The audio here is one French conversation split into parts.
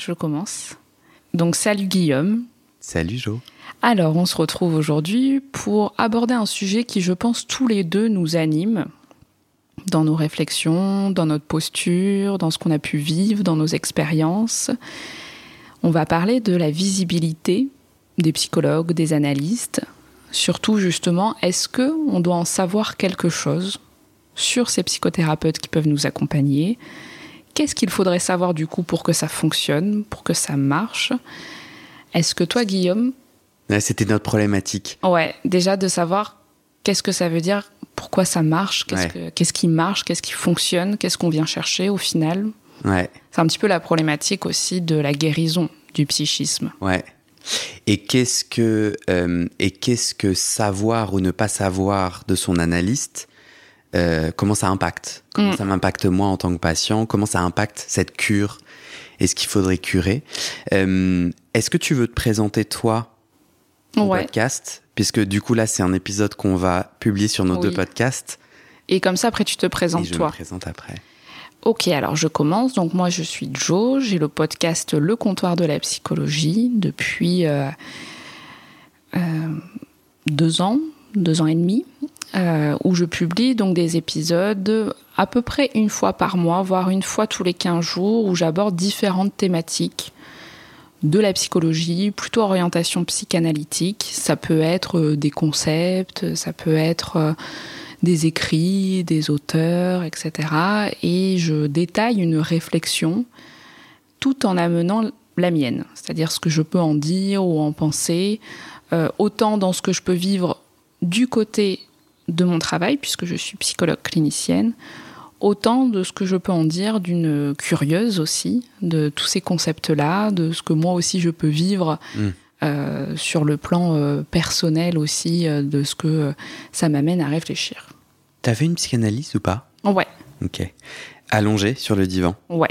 je commence. Donc salut Guillaume. Salut Jo. Alors on se retrouve aujourd'hui pour aborder un sujet qui je pense tous les deux nous anime dans nos réflexions, dans notre posture, dans ce qu'on a pu vivre, dans nos expériences. On va parler de la visibilité des psychologues, des analystes. Surtout justement, est-ce que on doit en savoir quelque chose sur ces psychothérapeutes qui peuvent nous accompagner? Qu'est-ce qu'il faudrait savoir du coup pour que ça fonctionne, pour que ça marche? Est-ce que toi, Guillaume? C'était notre problématique. Ouais, déjà de savoir qu'est-ce que ça veut dire, pourquoi ça marche, qu'est-ce, qui marche, qu'est-ce qui fonctionne, qu'est-ce qu'on vient chercher au final. Ouais. C'est un petit peu la problématique aussi de la guérison du psychisme. Ouais. Et qu'est-ce que euh, et qu'est-ce que savoir ou ne pas savoir de son analyste euh, comment ça impacte? Comment mm. ça m'impacte moi en tant que patient? Comment ça impacte cette cure? Est-ce qu'il faudrait curer? Euh, Est-ce que tu veux te présenter toi au podcast? Puisque du coup là c'est un épisode qu'on va publier sur nos deux podcasts. Et comme ça après tu te présentes Et je toi. Me présente après. Ok, alors je commence. Donc moi je suis Jo, j'ai le podcast Le comptoir de la psychologie depuis euh, deux ans, deux ans et demi. Euh, où je publie donc des épisodes à peu près une fois par mois, voire une fois tous les 15 jours, où j'aborde différentes thématiques de la psychologie, plutôt orientation psychanalytique. Ça peut être euh, des concepts, ça peut être euh, des écrits, des auteurs, etc. Et je détaille une réflexion tout en amenant la mienne, c'est-à-dire ce que je peux en dire ou en penser, autant dans ce que je peux vivre du côté de mon travail, puisque je suis psychologue clinicienne, autant de ce que je peux en dire d'une curieuse aussi, de tous ces concepts-là, de ce que moi aussi je peux vivre mm. euh, sur le plan euh, personnel aussi, euh, de ce que ça m'amène à réfléchir. T'as fait une psychanalyse ou pas? Ouais. Ok. Allongé sur le divan? Ouais.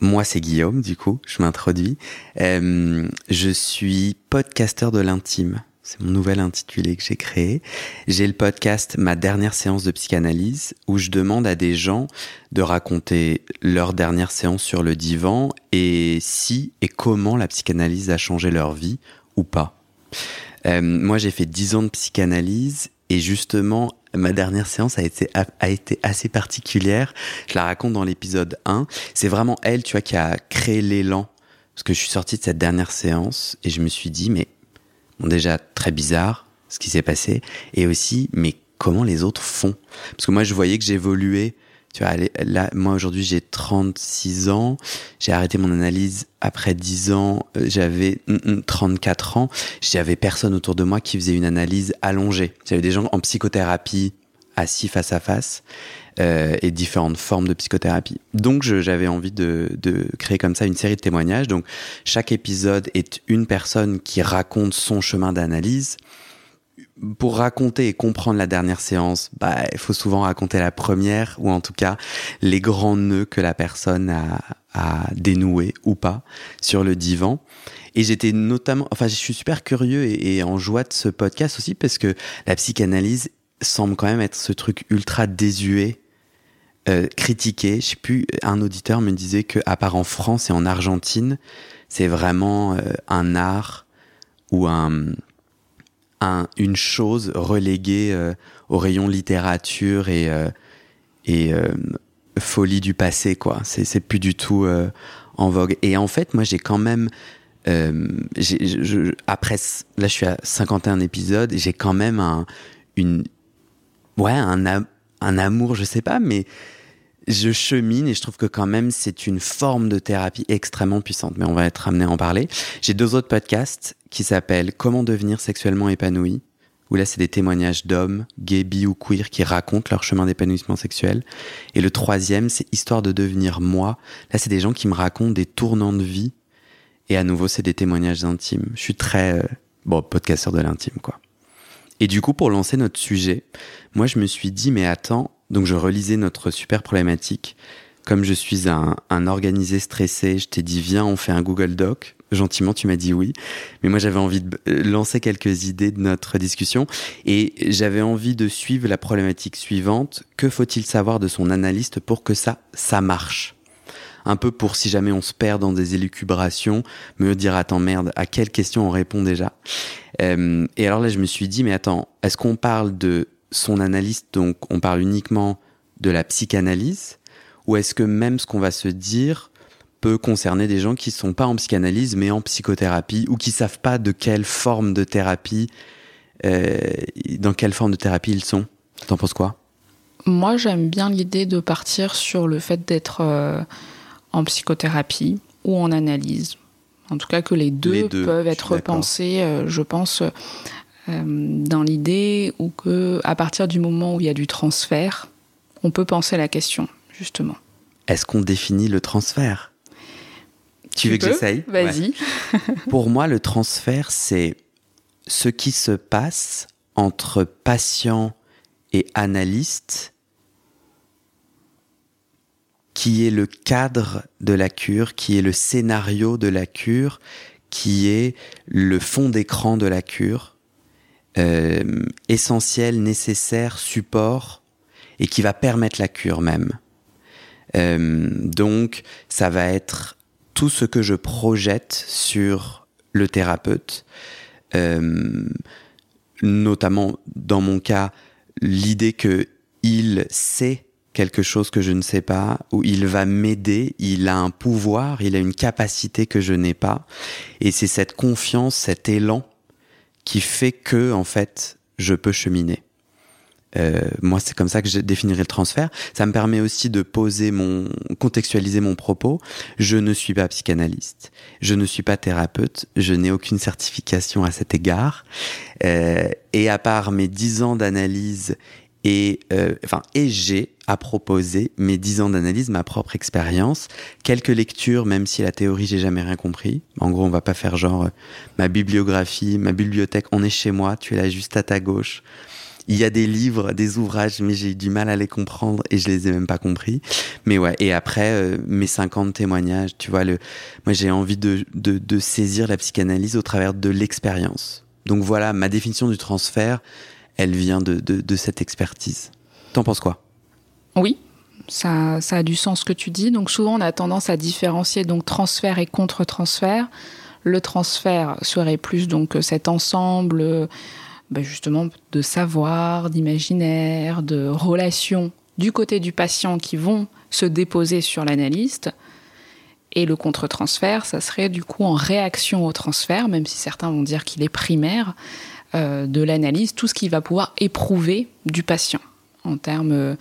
Moi, c'est Guillaume, du coup, je m'introduis. je suis podcasteur de l'intime. C'est mon nouvel intitulé que j'ai créé. J'ai le podcast Ma dernière séance de psychanalyse où je demande à des gens de raconter leur dernière séance sur le divan et si et comment la psychanalyse a changé leur vie ou pas. Euh, moi, j'ai fait 10 ans de psychanalyse et justement, ma dernière séance a été, a été assez particulière. Je la raconte dans l'épisode 1. C'est vraiment elle, tu vois, qui a créé l'élan. Parce que je suis sorti de cette dernière séance et je me suis dit, mais déjà très bizarre ce qui s'est passé, et aussi, mais comment les autres font? Parce que moi, je voyais que j'évoluais. Tu vois, là, moi aujourd'hui, j'ai 36 ans. J'ai arrêté mon analyse après 10 ans. Euh, j'avais 34 ans. J'avais personne autour de moi qui faisait une analyse allongée. J'avais des gens en psychothérapie assis face à face euh, et différentes formes de psychothérapie. Donc j'avais envie de, de, créer comme ça une série de témoignages. Donc chaque épisode est une personne qui raconte son chemin d'analyse. Pour raconter et comprendre la dernière séance, bah, il faut souvent raconter la première, ou en tout cas les grands nœuds que la personne a, a dénoués ou pas sur le divan. Et j'étais notamment, enfin, je suis super curieux et, et, en joie de ce podcast aussi parce que la psychanalyse semble quand même être ce truc ultra désuet, euh, critiqué. Je sais plus, un auditeur me disait que à part en France et en Argentine, c'est vraiment euh, un art ou un, un, une chose reléguée euh, au rayon littérature et, euh, folie du passé, quoi. C'est plus du tout en vogue. Et en fait, moi, j'ai quand même. après, là, je suis à 51 épisodes j'ai quand même un, une. Ouais, un, un amour, je sais pas, mais je chemine et je trouve que quand même c'est une forme de thérapie extrêmement puissante. Mais on va être amené à en parler. J'ai deux autres podcasts qui s'appellent Comment devenir sexuellement épanoui, où là c'est des témoignages d'hommes, gays, bi ou queer qui racontent leur chemin d'épanouissement sexuel. Et le troisième c'est Histoire de devenir moi. Là c'est des gens qui me racontent des tournants de vie. Et à nouveau c'est des témoignages intimes. Je suis très, euh, bon, podcasteur de l'intime quoi. Et du coup, pour lancer notre sujet, moi je me suis dit, mais attends, donc je relisais notre super problématique. Comme je suis un, organisé stressé, je t'ai dit viens, on fait un Google Doc. Gentiment, tu m'as dit oui. Mais moi, j'avais envie de euh, lancer quelques idées de notre discussion et j'avais envie de suivre la problématique suivante. Que faut-il savoir de son analyste pour que ça, ça marche? un peu pour si jamais on se perd dans des élucubrations, me dire attends merde, à quelle question on répond déjà? Euh, Et alors là, je me suis dit mais attends, est-ce qu'on parle de son analyste, donc on parle uniquement de la psychanalyse, ou est-ce que même ce qu'on va se dire peut concerner des gens qui sont pas en psychanalyse mais en psychothérapie ou qui savent pas de quelle forme de thérapie, euh, dans quelle forme de thérapie ils sont? T'en penses quoi? Moi, j'aime bien l'idée de partir sur le fait d'être euh, en psychothérapie ou en analyse. En tout cas, que les deux, peuvent être pensés, euh, je pense, dans l'idée où que à partir du moment où il y a du transfert, on peut penser la question justement. Est-ce qu'on définit le transfert? Tu, veux que j'essaye? Vas-y. Pour moi, le transfert, c'est ce qui se passe entre patient et analyste qui est le cadre de la cure, qui est le scénario de la cure, qui est le fond d'écran de la cure, euh, essentiel, nécessaire, support, et qui va permettre la cure même. Euh, donc, ça va être tout ce que je projette sur le thérapeute, euh, notamment dans mon cas, l'idée que il sait quelque chose que je ne sais pas, ou il va m'aider, il a un pouvoir, il a une capacité que je n'ai pas, et c'est cette confiance, cet élan qui fait que en fait je peux cheminer. Euh, moi, c'est comme ça que je définirais le transfert. Ça me permet aussi de poser mon, contextualiser mon propos. Je ne suis pas psychanalyste, je ne suis pas thérapeute, je n'ai aucune certification à cet égard. Euh, et à part mes dix ans d'analyse et euh, enfin et j'ai à proposer mes dix ans d'analyse, ma propre expérience, quelques lectures, même si la théorie j'ai jamais rien compris. En gros, on va pas faire genre euh, ma bibliographie, ma bibliothèque, on est chez moi, tu es là juste à ta gauche. Il y a des livres, des ouvrages, mais j'ai eu du mal à les comprendre et je les ai même pas compris. Mais ouais, et après, euh, mes 50 témoignages, tu vois, le, moi j'ai envie de, de, de saisir la psychanalyse au travers de l'expérience. Donc voilà, ma définition du transfert, elle vient de, de, cette expertise. T'en penses quoi? Oui, ça, ça, a du sens ce que tu dis. Donc souvent, on a tendance à différencier donc transfert et contre-transfert. Le transfert serait plus donc cet ensemble, ben justement, de savoir, d'imaginaire, de relations du côté du patient qui vont se déposer sur l'analyste. Et le contre-transfert, ça serait du coup en réaction au transfert, même si certains vont dire qu'il est primaire. Euh, de l'analyse tout ce qu'il va pouvoir éprouver du patient en termes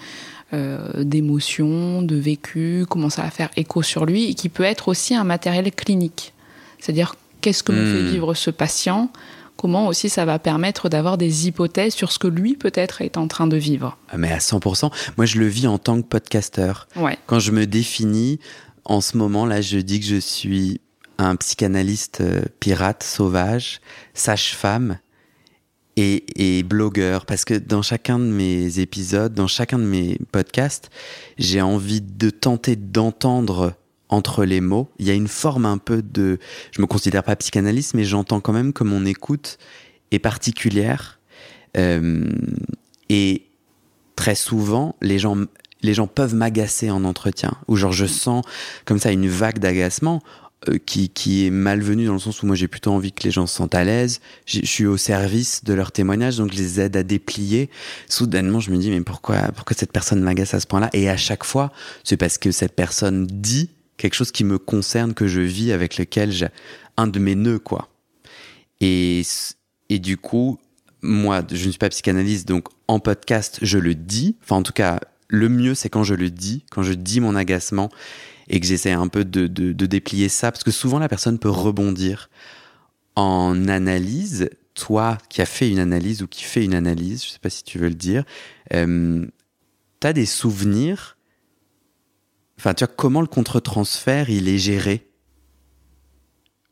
euh, d'émotions, de vécu, comment ça va faire écho sur lui, et qui peut être aussi un matériel clinique. C'est-à-dire qu'est-ce que me fait hmm. vivre ce patient, comment aussi ça va permettre d'avoir des hypothèses sur ce que lui peut-être est en train de vivre? Ah, mais à 100%, moi je le vis en tant que podcasteur. Quand je me définis, en ce moment là, je dis que je suis un psychanalyste euh, pirate, sauvage, sage-femme, et, et, blogueur parce que dans chacun de mes épisodes, dans chacun de mes podcasts, j'ai envie de tenter d'entendre entre les mots. Il y a une forme un peu de, je me considère pas psychanalyste, mais j'entends quand même que mon écoute est particulière euh, et très souvent les gens les gens peuvent m'agacer en entretien ou genre je sens comme ça une vague d'agacement. Euh, qui, qui est malvenu dans le sens où moi j'ai plutôt envie que les gens se sentent à l'aise. Je suis au service de leur témoignage, donc je les aide à déplier. Soudainement, je me dis mais pourquoi pourquoi cette personne m'agace à ce point-là? Et à chaque fois, c'est parce que cette personne dit quelque chose qui me concerne, que je vis, avec lequel j'ai un de mes nœuds, quoi. Et, et du coup, moi, je ne suis pas psychanalyste, donc en podcast, je le dis. Enfin, en tout cas, le mieux, c'est quand je le dis, quand je dis mon agacement et que j'essaie un peu de, de, déplier ça, parce que souvent la personne peut rebondir en analyse. Toi qui as fait une analyse ou qui fait une analyse, je sais pas si tu veux le dire, euh, tu as des souvenirs. Enfin, tu vois, comment le contre-transfert, il est géré?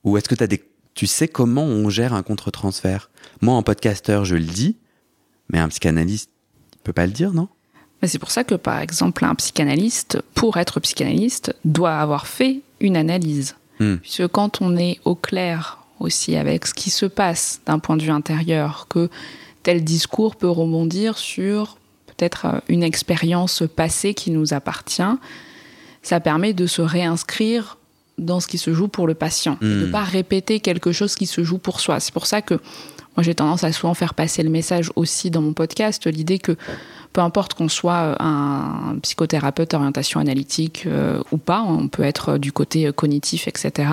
Ou est-ce que as des tu sais comment on gère un contre-transfert? Moi, en podcasteur, je le dis, mais un psychanalyste, il peut pas le dire, non? C'est pour ça que, par exemple, un psychanalyste, pour être psychanalyste, doit avoir fait une analyse. Hmm. Puisque quand on est au clair aussi avec ce qui se passe d'un point de vue intérieur, que tel discours peut rebondir sur peut-être euh, une expérience passée qui nous appartient, ça permet de se réinscrire dans ce qui se joue pour le patient, de ne hmm. pas répéter quelque chose qui se joue pour soi. C'est pour ça que moi j'ai tendance à souvent faire passer le message aussi dans mon podcast, l'idée que peu importe qu'on soit un psychothérapeute orientation analytique euh, ou pas, on peut être du côté cognitif, etc.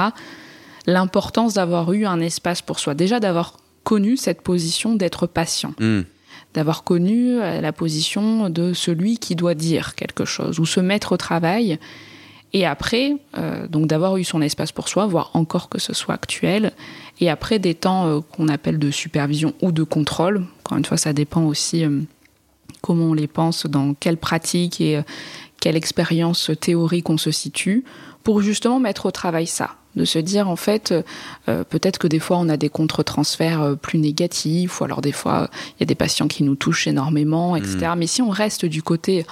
L'importance d'avoir eu un espace pour soi, déjà d'avoir connu cette position d'être patient. Hmm. d'avoir connu euh, la position de celui qui doit dire quelque chose ou se mettre au travail et après, euh, donc d'avoir eu son espace pour soi, voire encore que ce soit actuel. Et après, des temps euh, qu'on appelle de supervision ou de contrôle. Encore une fois, ça dépend aussi euh, comment on les pense, dans quelle pratique et quelle expérience théorique on se situe, pour justement mettre au travail ça. De se dire, en fait, peut-être que des fois, on a des contre-transferts plus négatifs, ou alors des fois, il y a des patients qui nous touchent énormément, etc. Mmh. Mais si on reste du côté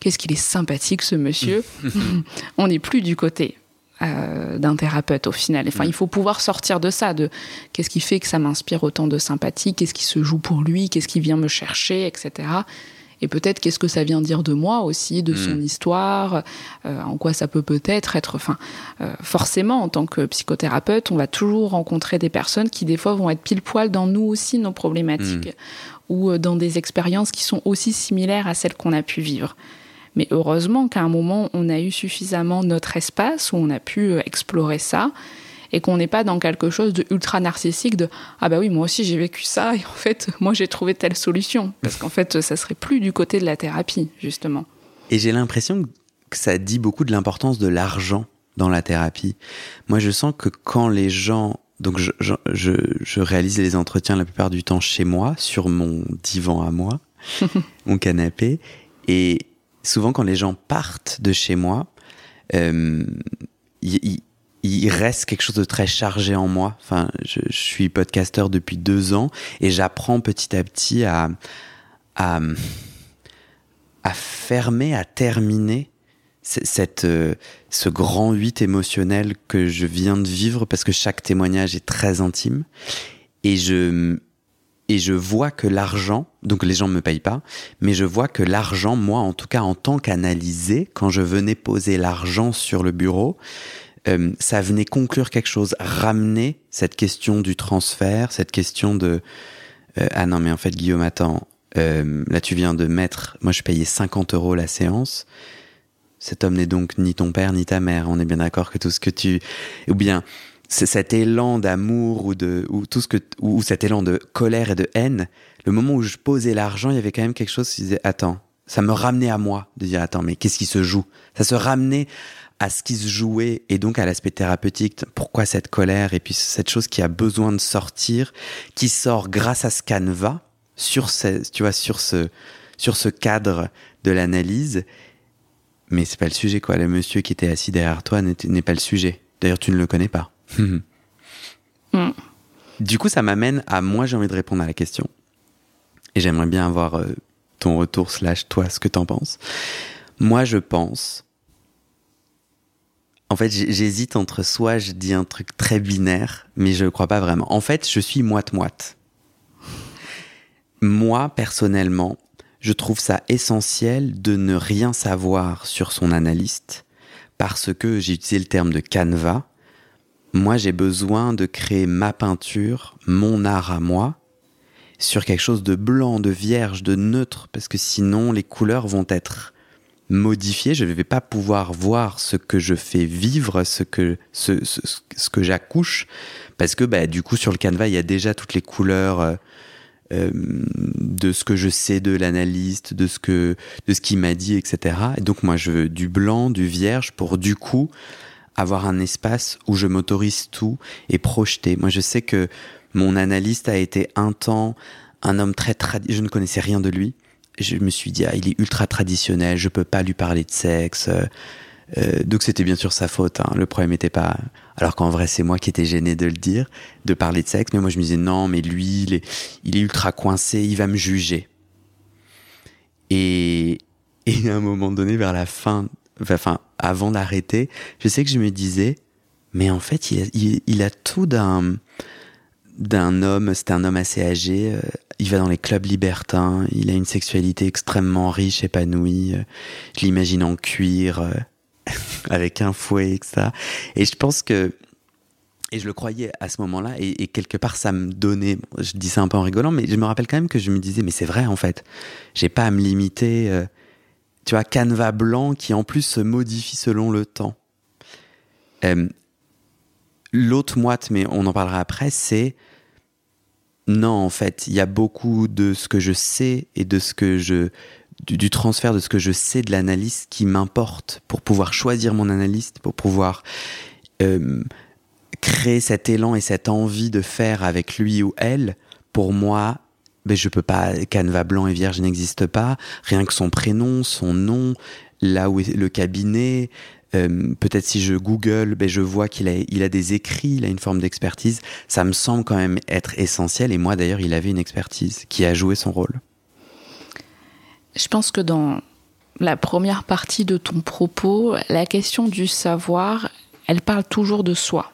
qu'est-ce qu'il est sympathique ce monsieur. on n'est plus du côté euh, d'un thérapeute au final. Enfin, il faut pouvoir sortir de ça, de qu'est-ce qui fait que ça m'inspire autant de sympathie, qu'est-ce qui se joue pour lui, qu'est-ce qui vient me chercher, etc. Et peut-être qu'est-ce que ça vient dire de moi aussi, de son mm. histoire, euh, en quoi ça peut peut-être être. Enfin, euh, forcément, en tant que psychothérapeute, on va toujours rencontrer des personnes qui des fois vont être pile poil dans nous aussi nos problématiques mm. ou dans des expériences qui sont aussi similaires à celles qu'on a pu vivre. Mais heureusement qu'à un moment, on a eu suffisamment notre espace où on a pu euh, explorer ça et qu'on n'est pas dans quelque chose de ultra narcissique de ah bah oui moi aussi j'ai vécu ça et en fait moi j'ai trouvé telle solution parce qu'en fait ça serait plus du côté de la thérapie justement. Et j'ai l'impression que ça dit beaucoup de l'importance de l'argent dans la thérapie. Moi je sens que quand les gens donc je, je, je réalise les entretiens la plupart du temps chez moi sur mon divan à moi, mon canapé et souvent quand les gens partent de chez moi, euh, il, reste quelque chose de très chargé en moi. Enfin, je, suis podcasteur depuis deux ans et j'apprends petit à petit à, à, fermer, à terminer cette, euh, ce grand huit émotionnel que je viens de vivre parce que chaque témoignage est très intime. Et je, et je vois que l'argent, donc les gens ne me payent pas, mais je vois que l'argent, moi en tout cas en tant qu'analysé, quand je venais poser l'argent sur le bureau, euh, ça venait conclure quelque chose, ramener cette question du transfert, cette question de euh, ah non mais en fait Guillaume attends, euh, là tu viens de mettre, moi je payais 50 euros la séance, cet homme n'est donc ni ton père ni ta mère, on est bien d'accord que tout ce que tu, ou bien c'est cet élan d'amour ou de ou tout ce que ou cet élan de colère et de haine. Le moment où je posais l'argent il y avait quand même quelque chose qui disait attends ça me ramenait à moi de dire attends mais qu'est-ce qui se joue? Ça se ramenait à ce qui se jouait et donc à l'aspect thérapeutique. Pourquoi cette colère et puis cette chose qui a besoin de sortir qui sort grâce à ce canevas sur ce tu vois sur ce sur ce cadre de l'analyse? Mais c'est pas le sujet quoi. Le monsieur qui était assis derrière toi n'est pas le sujet. D'ailleurs tu ne le connais pas Du coup, ça m'amène à moi, j'ai envie de répondre à la question. Et j'aimerais bien avoir euh, ton retour, slash toi, ce que t'en penses. Moi, je pense. En fait, j'hésite entre soit je dis un truc très binaire, mais je ne crois pas vraiment. En fait, je suis moite-moite. Moi, personnellement, je trouve ça essentiel de ne rien savoir sur son analyste parce que j'ai utilisé le terme de canevas moi j'ai besoin de créer ma peinture, mon art à moi, sur quelque chose de blanc, de vierge, de neutre, parce que sinon les couleurs vont être modifiées, je ne vais pas pouvoir voir ce que je fais vivre, ce que, ce, que j'accouche, parce que bah, du coup sur le canevas il y a déjà toutes les couleurs euh, euh, de ce que je sais de l'analyste, de ce que de ce qu'il m'a dit, etc. Et donc moi je veux du blanc, du vierge pour du coup avoir un espace où je m'autorise tout et projeter. Moi, je sais que mon analyste a été un temps un homme très traditionnel. Je ne connaissais rien de lui. Je me suis dit, ah, il est ultra traditionnel, je peux pas lui parler de sexe. Euh, donc c'était bien sûr sa faute. Hein. Le problème n'était pas. Alors qu'en vrai, c'est moi qui étais gêné de le dire, de parler de sexe. Mais moi, je me disais, non, mais lui, il est, il est ultra coincé, il va me juger. Et, et à un moment donné, vers la fin enfin, avant d'arrêter, je sais que je me disais, mais en fait, il a, tout d'un d'un homme, c'est un homme assez âgé, euh, il va dans les clubs libertins, il a une sexualité extrêmement riche, épanouie, euh, je l'imagine en cuir, euh, avec un fouet, etc. Et je pense que, et je le croyais à ce moment-là, et, quelque part ça me donnait, je dis ça un peu en rigolant, mais je me rappelle quand même que je me disais, mais c'est vrai en fait, j'ai pas à me limiter tu vois, canevas blanc qui en plus se modifie selon le temps. Euh, l'autre moite, mais on en parlera après, c'est non, en fait, il y a beaucoup de ce que je sais et de ce que je du, transfert de ce que je sais de l'analyse qui m'importe pour pouvoir choisir mon analyste, pour pouvoir euh, créer cet élan et cette envie de faire avec lui ou elle. Pour moi, ben je peux pas, canevas blanc et vierge n'existe pas, rien que son prénom, son nom, là où est le cabinet, euh, peut-être si je Google, ben je vois qu'il a, il a des écrits, il a une forme d'expertise, ça me semble quand même être essentiel, et moi d'ailleurs il avait une expertise qui a joué son rôle. Je pense que dans la première partie de ton propos, la question du savoir, elle parle toujours de soi,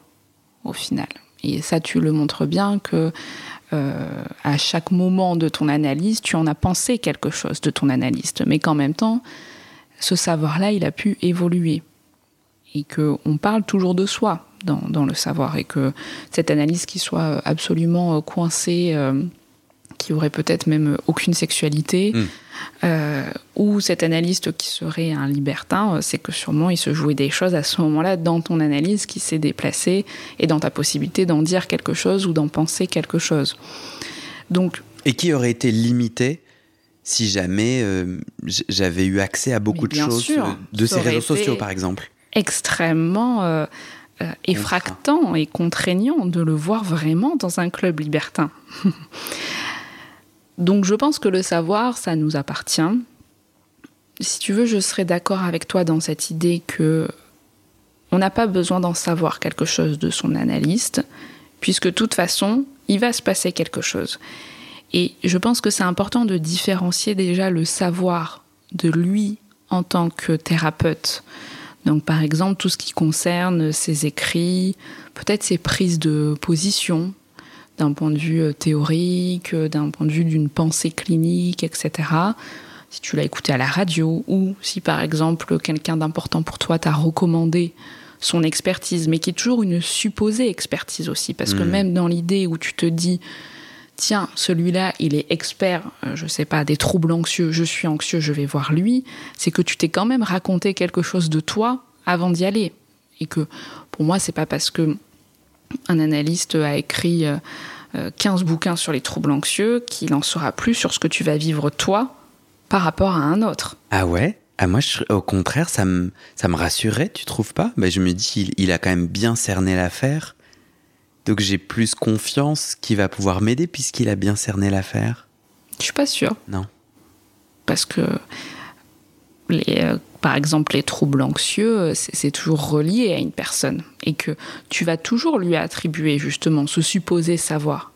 au final. Et ça, tu le montres bien que euh, à chaque moment de ton analyse, tu en as pensé quelque chose de ton analyste, mais qu'en même temps, ce savoir-là, il a pu évoluer. Et qu'on parle toujours de soi dans, le savoir, et que cette analyse qui soit absolument coincée euh, qui aurait peut-être même aucune sexualité, hmm. euh, ou cet analyste qui serait un libertin, euh, c'est que sûrement il se jouait des choses à ce moment-là dans ton analyse qui s'est déplacée et dans ta possibilité d'en dire quelque chose ou d'en penser quelque chose. Donc, et qui aurait été limité si jamais euh, j'avais eu accès à beaucoup de choses de ces réseaux sociaux, par exemple Extrêmement effractant et contraignant de le voir vraiment dans un club libertin. Donc je pense que le savoir, ça nous appartient. Si tu veux, je serais d'accord avec toi dans cette idée que on n'a pas besoin d'en savoir quelque chose de son analyste, puisque de toute façon, il va se passer quelque chose. Et je pense que c'est important de différencier déjà le savoir de lui en tant que thérapeute. Donc par exemple, tout ce qui concerne ses écrits, peut-être ses prises de position, d'un point de vue euh, théorique, euh, d'un point de vue d'une pensée clinique, etc. Si tu l'as écouté à la radio ou si par exemple quelqu'un d'important pour toi t'a recommandé son expertise, mais qui est toujours une supposée expertise aussi, parce que hmm. même dans l'idée où tu te dis, tiens, celui-là, il est expert, euh, je sais pas, des troubles anxieux, je suis anxieux, je vais voir lui, c'est que tu t'es quand même raconté quelque chose de toi avant d'y aller. Et que pour moi, c'est pas parce que un analyste a écrit 15 euh, bouquins sur les troubles anxieux qu'il en saura plus sur ce que tu vas vivre toi par rapport à un autre. Ah ouais? Ah moi, au contraire, ça me, ça me rassurait, tu trouves pas? Bah, Je me dis, il, a quand même bien cerné l'affaire. Donc j'ai plus confiance qu'il va pouvoir m'aider puisqu'il a bien cerné l'affaire. Je suis pas sûre. Non. Parce que les, euh, par exemple, les troubles anxieux, c'est toujours relié à une personne et que tu vas toujours lui attribuer justement ce supposé savoir,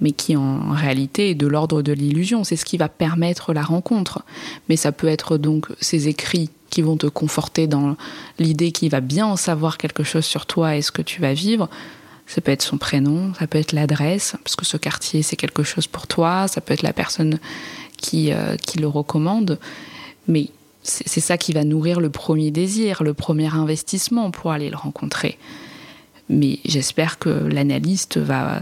mais qui en réalité est de l'ordre de l'illusion. C'est ce qui va permettre la rencontre. Mais ça peut être donc ces écrits qui vont te conforter dans l'idée qu'il va bien en savoir quelque chose sur toi et ce que tu vas vivre. Ça peut être son prénom, ça peut être l'adresse, parce que ce quartier c'est quelque chose pour toi, ça peut être la personne qui, euh, qui le recommande. Mais c'est ça qui va nourrir le premier désir, le premier investissement pour aller le rencontrer. Mais j'espère que l'analyste va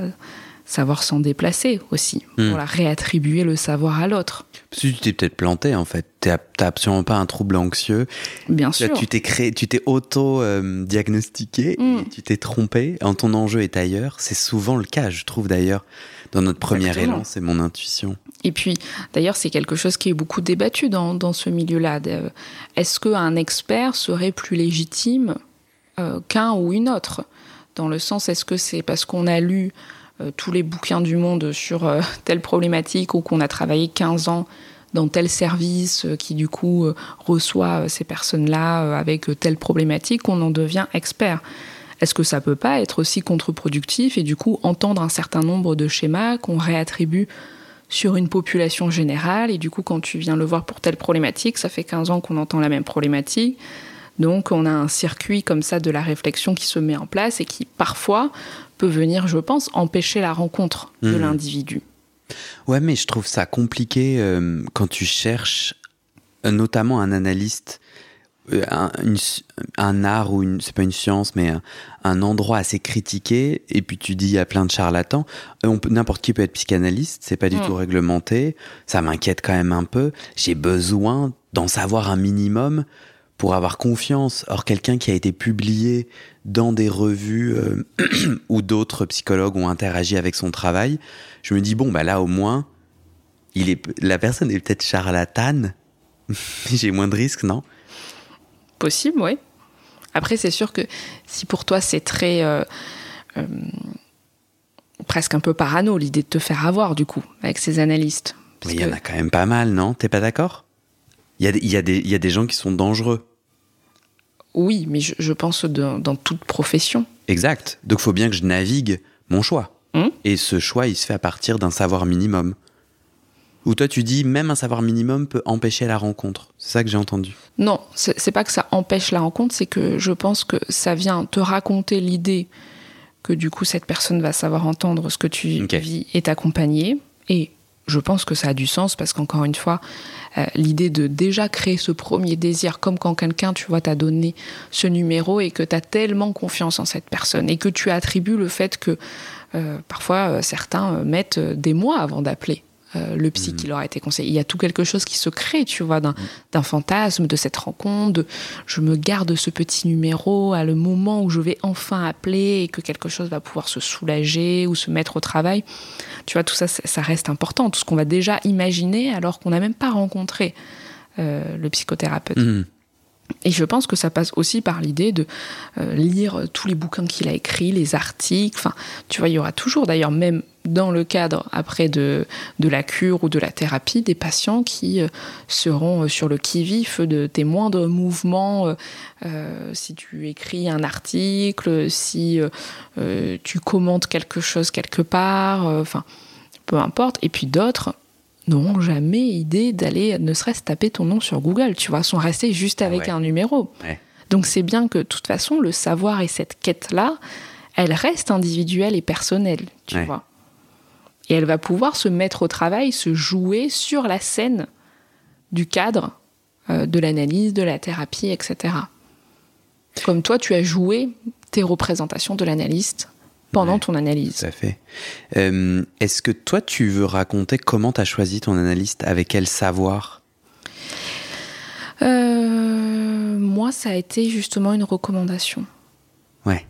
savoir s'en déplacer aussi, Hmm. pour la réattribuer le savoir à l'autre. Parce que tu t'es peut-être planté en fait. T'as absolument pas un trouble anxieux. Bien Là, sûr. tu t'es créé, tu t'es auto-diagnostiqué, Mm. et tu t'es trompé. En ton enjeu est ailleurs. C'est souvent le cas, je trouve d'ailleurs. Dans notre premier élan, c'est mon intuition. Et puis, d'ailleurs, c'est quelque chose qui est beaucoup débattu dans, dans ce milieu-là. De- Est-ce qu'un expert serait plus légitime euh, qu'un ou une autre? Dans le sens, est-ce que c'est parce qu'on a lu euh, tous les bouquins du monde sur euh, telle problématique ou qu'on a travaillé 15 ans dans tel service euh, qui, du coup, euh, reçoit euh, ces personnes-là euh, avec euh, telle problématique qu'on en devient expert? Est-ce que ça peut pas être aussi contre-productif et du coup entendre un certain nombre de schémas qu'on réattribue sur une population générale et du coup quand tu viens le voir pour telle problématique, ça fait 15 ans qu'on entend la même problématique. Donc on a un circuit comme ça de la réflexion qui se met en place et qui parfois peut venir, je pense, empêcher la rencontre de Mhm. l'individu. Ouais, mais je trouve ça compliqué euh, quand tu cherches, euh, notamment un analyste, un, une- un art ou une, c'est pas une science, mais un, un endroit assez critiqué, et puis tu dis il y a plein de charlatans. Euh, on peut- N'importe qui peut être psychanalyste, c'est pas du Mm. tout réglementé. Ça m'inquiète quand même un peu. J'ai besoin d'en savoir un minimum pour avoir confiance. Or, quelqu'un qui a été publié dans des revues euh, où d'autres psychologues ont interagi avec son travail, je me dis bon bah là au moins il est la personne est peut-être charlatane j'ai moins de risques non? Possible, oui. Après, c'est sûr que si pour toi c'est très. euh, euh, presque un peu parano l'idée de te faire avoir, du coup, avec ces analystes. Mais il y en a quand même pas mal non? T'es pas d'accord? Il y, a des- il, y a des, il y a des gens qui sont dangereux Oui, mais je, je pense de- dans toute profession. exact donc faut bien que je navigue mon choix Hmm? et ce choix il se fait à partir d'un savoir minimum ou toi tu dis même un savoir minimum peut empêcher la rencontre c'est ça que j'ai entendu Non, c'est pas que ça empêche la rencontre, c'est que je pense que ça vient te raconter l'idée que du coup cette personne va savoir entendre ce que tu vis et t'accompagner. Et je pense que ça a du sens parce qu'encore une fois, euh, l'idée de déjà créer ce premier désir, comme quand quelqu'un, tu vois, t'a donné ce numéro et que tu as tellement confiance en cette personne et que tu attribues le fait que euh, parfois euh, certains mettent des mois avant d'appeler. Euh, le psy qui leur a été conseillé. Il y a tout quelque chose qui se crée, tu vois, d'un d'un fantasme, de cette rencontre, de je me garde ce petit numéro à le moment où je vais enfin appeler et que quelque chose va pouvoir se soulager ou se mettre au travail. Tu vois, tout ça, ça reste important. Tout ce qu'on va déjà imaginer alors qu'on n'a même pas rencontré euh, le psychothérapeute. Mhm. Et je pense que ça passe aussi par l'idée de euh, lire tous les bouquins qu'il a écrits, les articles. Enfin, tu vois, il y aura toujours, d'ailleurs, même dans le cadre après de, la cure ou de la thérapie, des patients qui euh, seront euh, sur le qui-vif de tes moindres mouvements. si tu écris un article, si tu commentes quelque chose quelque part, enfin, peu importe. Et puis d'autres n'auront jamais idée d'aller ne serait-ce taper ton nom sur Google, tu vois, sont restés juste Ah avec ouais. un numéro. Ouais. Donc c'est bien que de toute façon, le savoir et cette quête-là, elle reste individuelle et personnelle, tu Ouais. vois. Et elle va pouvoir se mettre au travail, se jouer sur la scène du cadre euh, de l'analyse, de la thérapie, etc. Comme toi, tu as joué tes représentations de l'analyste pendant Ouais. ton analyse. Tout à fait. Euh, Est-ce que toi, tu veux raconter comment tu as choisi ton analyste? Avec quel savoir? Euh, moi, ça a été justement une recommandation. Ouais.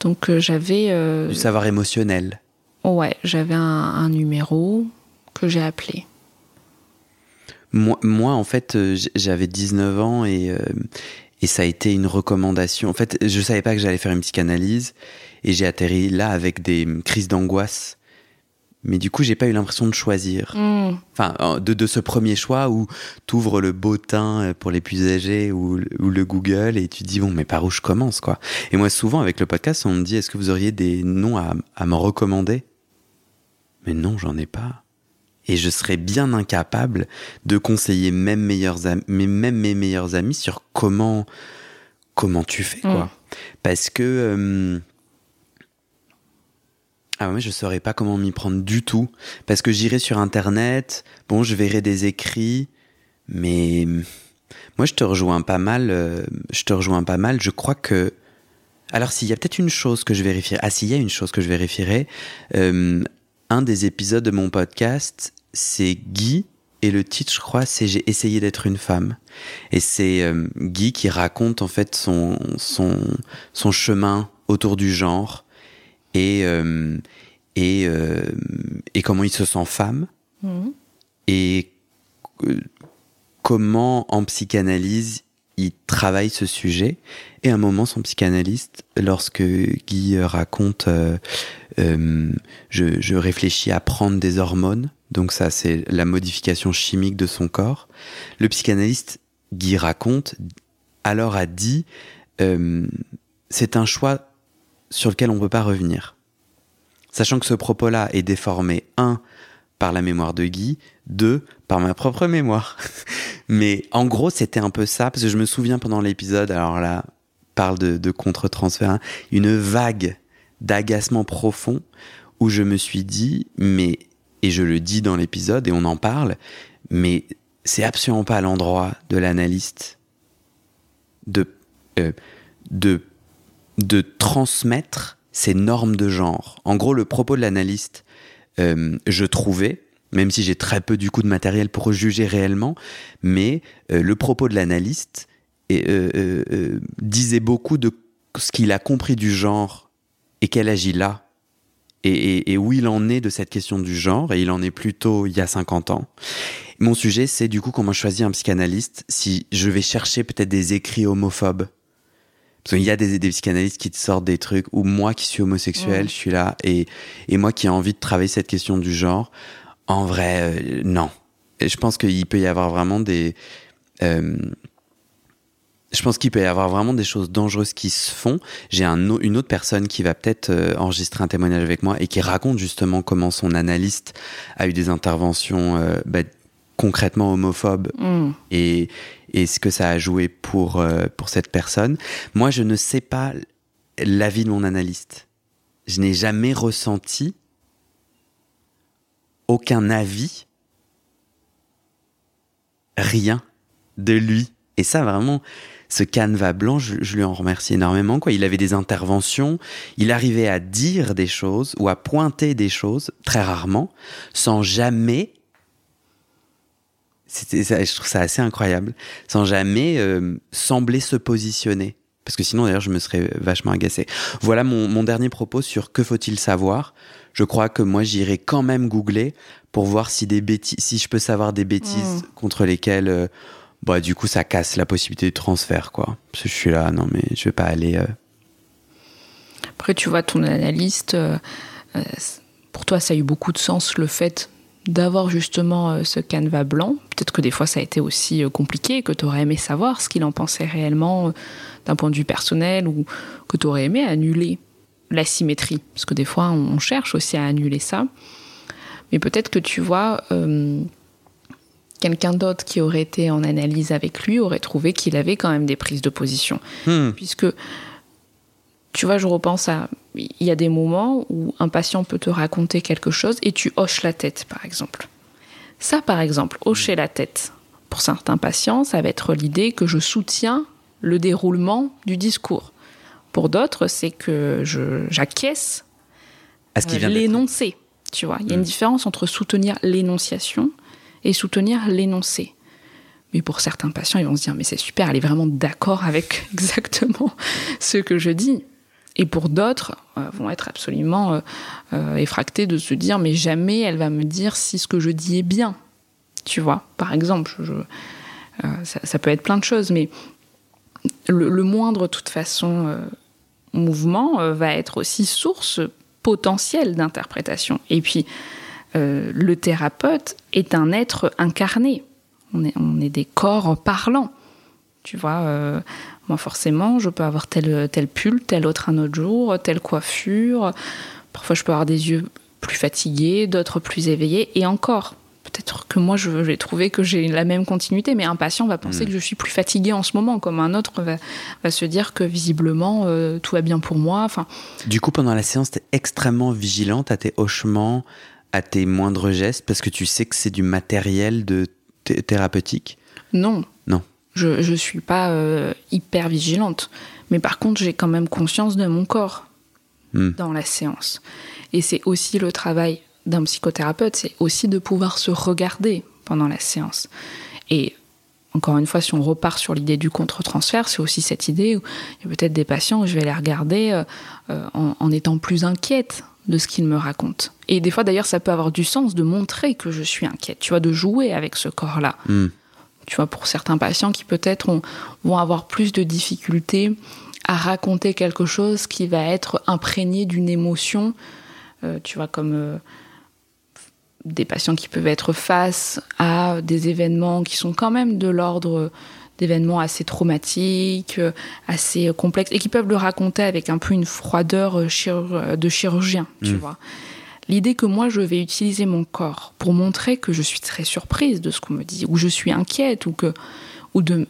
Donc euh, j'avais, Du savoir émotionnel. ouais, j'avais un, un numéro que j'ai appelé. Moi, moi, en fait, j'avais 19 ans et, euh, et ça a été une recommandation. En fait, je savais pas que j'allais faire une psychanalyse et j'ai atterri là avec des hum, crises d'angoisse. Mais du coup, j'ai pas eu l'impression de choisir. Hmm, Enfin, euh, de, de ce premier choix où t'ouvres le bottin euh, pour les plus âgés ou, le- ou le Google et tu dis bon, mais par où je commence quoi? Et moi, souvent avec le podcast, on me dit est-ce que vous auriez des noms à, à me recommander? Mais non, j'en ai pas. Et je serais bien incapable de conseiller même, meilleurs mes meilleurs amis sur comment, comment tu fais quoi. Mm. Parce que. euh, ah ouais, je saurais pas comment m'y prendre du tout. Parce que j'irai sur internet, bon, je verrai des écrits, mais moi je te rejoins pas mal. euh, je te rejoins pas mal. Je crois que Alors s'il y a peut-être une chose que je vérifierai, ah s'il y a une chose que je vérifierai, euh, un des épisodes de mon podcast, c'est Guy, et le titre, je crois, c'est J'ai essayé d'être une femme. Et c'est euh, Guy qui raconte en fait son, son, son chemin autour du genre et, euh, et, euh, et comment il se sent femme. Mhm. Et euh, comment en psychanalyse il travaille ce sujet. Et à un moment, son psychanalyste, lorsque Guy raconte euh, euh, je, je réfléchis à prendre des hormones, donc ça c'est la modification chimique de son corps, le psychanalyste Guy raconte, alors a dit euh, c'est un choix sur lequel on ne peut pas revenir. Sachant que ce propos-là est déformé, un, par la mémoire de Guy, deux, par ma propre mémoire. Mais en gros, c'était un peu ça, parce que je me souviens pendant l'épisode, alors là, parle de, de contre-transfert, hein, une vague d'agacement profond où je me suis dit, mais, et je le dis dans l'épisode et on en parle, mais c'est absolument pas l'endroit de l'analyste de, euh, de, de transmettre ces normes de genre. En gros, le propos de l'analyste, euh, je trouvais, même si j'ai très peu du coup de matériel pour juger réellement, mais euh, le propos de l'analyste euh, euh, disait beaucoup de ce qu'il a compris du genre et qu'elle agit là. Et, et- et où il en est de cette question du genre, et il en est plutôt il y a 50 ans. Mon sujet, c'est du coup comment choisir un psychanalyste si je vais chercher peut-être des écrits homophobes. Parce qu'il y a des, des psychanalystes qui te sortent des trucs, ou moi qui suis homosexuel, Mm. je suis là, et, et moi qui ai envie de travailler cette question du genre, en vrai, euh, non. Et je pense qu'il peut y avoir vraiment des... euh, je pense qu'il peut y avoir vraiment des choses dangereuses qui se font. J'ai un, une autre personne qui va peut-être euh, enregistrer un témoignage avec moi et qui raconte justement comment son analyste a eu des interventions euh, bah, concrètement homophobes Mhm. et, et ce que ça a joué pour, pour cette personne. Moi, je ne sais pas l'avis de mon analyste. Je n'ai jamais ressenti aucun avis, rien de lui. Et ça, vraiment, ce canevas blanc, je, lui en remercie énormément. Quoi. Il avait des interventions, il arrivait à dire des choses ou à pointer des choses, très rarement, sans jamais je trouve ça assez incroyable, sans jamais euh, sembler se positionner. Parce que sinon, d'ailleurs, je me serais vachement agacé. Voilà mon, mon dernier propos sur que faut-il savoir. Je crois que moi, j'irai quand même googler pour voir si des bêtises, si je peux savoir des bêtises Mm. contre lesquelles, euh, bah, du coup, ça casse la possibilité de transfert, quoi. Parce que je suis là, non, mais je vais pas aller. euh, Après, tu vois, ton analyste, euh, pour toi, ça a eu beaucoup de sens le fait d'avoir justement ce canevas blanc. Peut-être que des fois, ça a été aussi compliqué, que tu aurais aimé savoir ce qu'il en pensait réellement d'un point de vue personnel ou que tu aurais aimé annuler la symétrie. Parce que des fois, on cherche aussi à annuler ça. Mais peut-être que tu vois, euh, quelqu'un d'autre qui aurait été en analyse avec lui aurait trouvé qu'il avait quand même des prises de position hmm, puisque tu vois, je repense à. Il y a des moments où un patient peut te raconter quelque chose et tu hoches la tête, par exemple. Ça, par exemple, hocher la tête, pour certains patients, ça va être l'idée que je soutiens le déroulement du discours. Pour d'autres, c'est que je- j'acquiesce à euh, l'énoncé. Tu vois, il y a une différence entre soutenir l'énonciation et soutenir l'énoncé. Mais pour certains patients, ils vont se dire mais c'est super, elle est vraiment d'accord avec exactement ce que je dis. Et pour d'autres, euh, vont être absolument euh, euh, effractés de se dire mais jamais elle va me dire si ce que je dis est bien. Tu vois, par exemple, je- ça, ça peut être plein de choses, mais le, le moindre, de toute façon, mouvement euh, va être aussi source potentielle d'interprétation. Et puis, euh, le thérapeute est un être incarné. On est, des corps parlants. Tu vois, euh, moi forcément, je peux avoir tel, tel pull, tel autre un autre jour, telle coiffure. Parfois, je peux avoir des yeux plus fatigués, d'autres plus éveillés. Et encore, peut-être que moi, je vais trouver que j'ai la même continuité, mais un patient va penser Mm. que je suis plus fatiguée en ce moment, comme un autre va, va se dire que visiblement, euh, tout va bien pour moi. Enfin, Du coup, pendant la séance, t'es extrêmement vigilante à tes hochements, à tes moindres gestes, parce que tu sais que c'est du matériel de thé- thérapeutique? non. Non. Je ne suis pas euh, hyper vigilante. Mais par contre, j'ai quand même conscience de mon corps hmm. dans la séance. Et c'est aussi le travail d'un psychothérapeute, c'est aussi de pouvoir se regarder pendant la séance. Et encore une fois, si on repart sur l'idée du contre-transfert, c'est aussi cette idée où il y a peut-être des patients où je vais les regarder euh, euh, en, étant plus inquiète de ce qu'ils me racontent. Et des fois, d'ailleurs, ça peut avoir du sens de montrer que je suis inquiète, tu vois, de jouer avec ce corps-là. Hmm. Tu vois, pour certains patients qui peut-être vont avoir plus de difficultés à raconter quelque chose qui va être imprégné d'une émotion, euh, tu vois, comme des patients qui peuvent être face à des événements qui sont quand même de l'ordre d'événements assez traumatiques, assez complexes, et qui peuvent le raconter avec un peu une froideur de chirurgien, tu mm. vois. L'idée que moi, je vais utiliser mon corps pour montrer que je suis très surprise de ce qu'on me dit, ou je suis inquiète, ou, que, ou de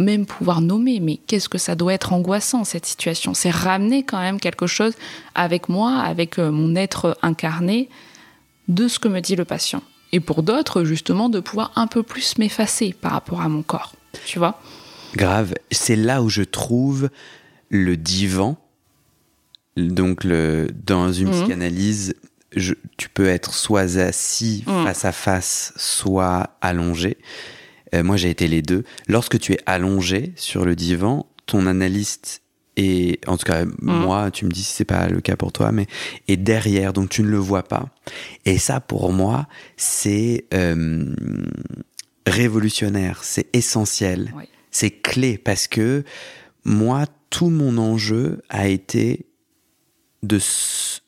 même pouvoir nommer, mais qu'est-ce que ça doit être angoissant, cette situation? C'est ramener quand même quelque chose avec moi, avec euh, mon être incarné, de ce que me dit le patient. Et pour d'autres, justement, de pouvoir un peu plus m'effacer par rapport à mon corps. Tu vois? Grave. C'est là où je trouve le divan. Donc, le, dans une mhm. psychanalyse, tu peux être soit assis mhm. face à face, soit allongé. Euh, moi, j'ai été les deux. Lorsque tu es allongé sur le divan, ton analyste et en tout cas mm. moi tu me dis si c'est pas le cas pour toi mais et derrière donc tu ne le vois pas et ça pour moi c'est euh, révolutionnaire c'est essentiel c'est clé parce que moi tout mon enjeu a été de